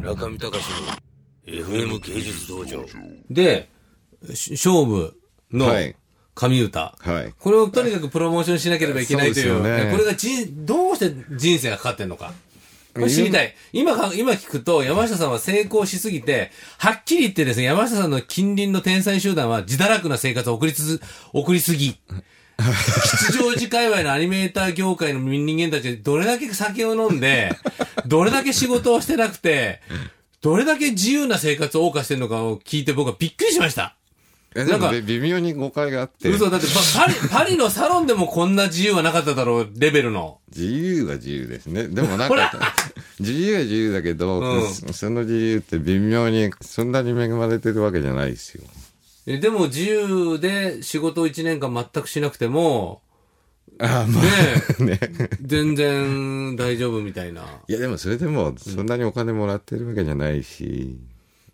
中見隆の FM 芸術道場。で、し勝負のはい神歌。はい。これをとにかくプロモーションしなければいけないという。そうねこれが人、どうして人生がかかってんのか。これ知りたい。今か、今聞くと、山下さんは成功しすぎて、はっきり言ってですね、山下さんの近隣の天才集団は自堕落な生活を送りつづ、送りすぎ。吉祥寺界隈のアニメーター業界の人間たちがどれだけ酒を飲んで、どれだけ仕事をしてなくて、どれだけ自由な生活を謳歌してるのかを聞いて僕はびっくりしました。えでなんか微妙に誤解があって、嘘、だってパパリ、パリのサロンでもこんな自由はなかっただろう、レベルの。自由は自由ですね。でもなんか、自由は自由だけど、うんそその自由って微妙にそんなに恵まれてるわけじゃないですよ。えでも自由で仕事を1年間全くしなくても、ああ、まねあ ね。全然大丈夫みたいな。いやでもそれでもそんなにお金もらってるわけじゃないし、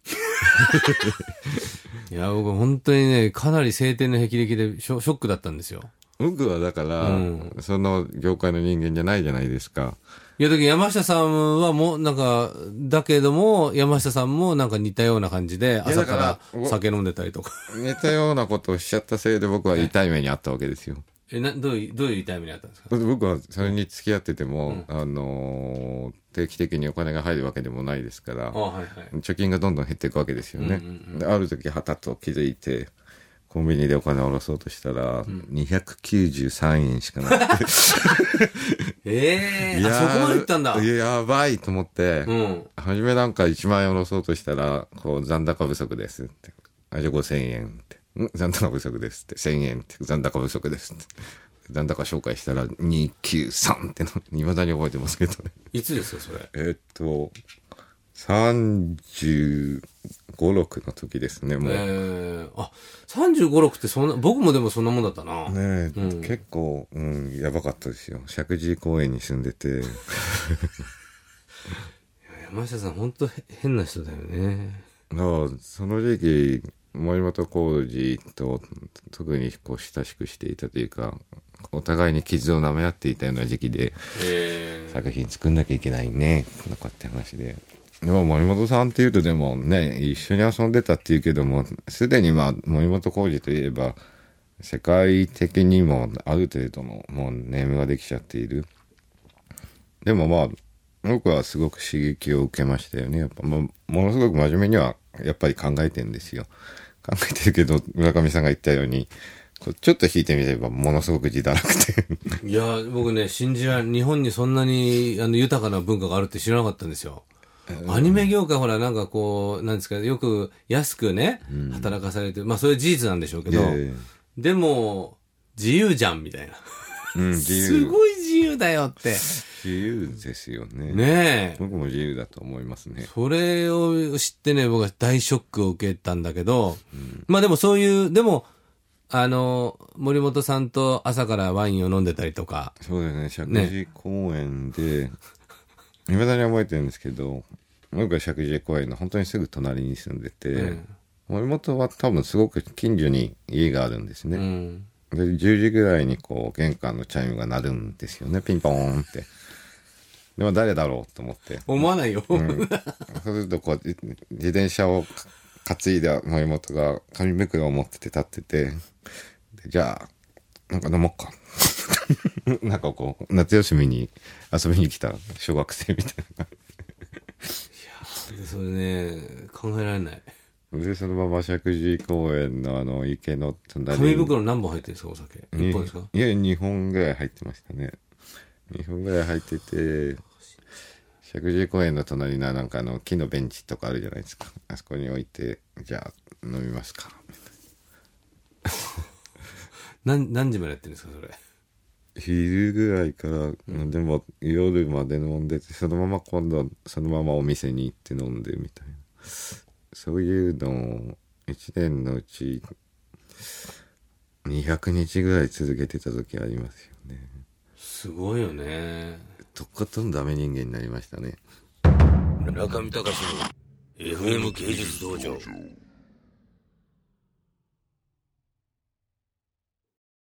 いや、僕本当にね、かなり晴天の霹靂でショショックだったんですよ。僕はだから、うんその業界の人間じゃないじゃないですか。いや、だけど山下さんはもう、なんか、だけども、山下さんもなんか似たような感じで、朝からら酒飲んでたりとか。似たようなことをしちゃったせいで僕は痛い目にあったわけですよ。え、な、どういう、どういう痛みにあったんですか？僕はそれに付き合ってても、あのー定期的にお金が入るわけでもないですから、あはいはい。貯金がどんどん減っていくわけですよね。である時はたと気づいて、コンビニでお金を下ろそうとしたら、293円しかなくて。ええそこまで行ったんだ。いややばいと思って、うん。初めなんか1万円下ろそうとしたら、こう、残高不足ですって。あ、じゃあ5000円って。ん？残高不足ですって。1000円って。残高不足ですって。残高紹介したら、293っての、未だに覚えてますけどね。いつですか、それ？えーっと、35、6の時ですね、もう。ええあ、35、6ってそんな、僕もでもそんなもんだったな。ねえ、結構、うん、やばかったですよ。石神井公園に住んでて。山下さん、本当変な人だよね。だからその時期、森本浩二と特にこう親しくしていたというか、お互いに傷を舐め合っていたような時期で、え作品作んなきゃいけないね、とかって話で。でも森本さんっていうとでもね、一緒に遊んでたっていうけども、すでにまあ森本浩二といえば、世界的にもある程度のもうネームができちゃっている。でもまあ、僕はすごく刺激を受けましたよね。やっぱもうものすごく真面目にはやっぱり考えてんですよ。考えてるけど、村上さんが言ったように、ちょっと引いてみればものすごく自堕落で。いや、僕ね、信じられ、日本にそんなにあの豊かな文化があるって知らなかったんですよ。アニメ業界ほら、なんかこう、なんですか、よく安くね、働かされて、まあそれ事実なんでしょうけど、えでも、自由じゃん、みたいな。えうん、自す由。ごい自由だよって。自由ですよね。ねえ。僕も自由だと思いますね。それを知ってね、僕は大ショックを受けたんだけど、まあでもそういう、でも、あの、森本さんと朝からワインを飲んでたりとか、そうですね、石神井公園で、いまだに覚えてるんですけど、僕が石神井公園の本当にすぐ隣に住んでて、うん森本は多分すごく近所に家があるんですね。うん。で、10時ぐらいにこう、玄関のチャイムが鳴るんですよね、ピンポーンって。でも誰だろうと思って。思わないよ。そうするとこう、自自転車を担いだ森本が紙袋を持ってて立ってて、でじゃあ、なんか飲もうか。なんかこう、夏休みに遊びに来た小学生みたいな。それね、考えられない。で、そのまま石神井公園のあの池の隣紙袋何本入ってるんですか、お酒？に一本ですか？いや、2本ぐらい入ってましたね。2本ぐらい入ってて、石神井公園の隣のなんかあの木のベンチとかあるじゃないですか。あそこに置いて、じゃあ飲みますか。何、何時までやってるんですか、それ？昼ぐらいから、でも夜まで飲んでて、そのまま今度、そのままお店に行って飲んでみたいな。そういうのを1年のうち200日ぐらい続けてた時ありますよね。すごいよね。とことんダメ人間になりましたね。中見隆の FM 芸術道場。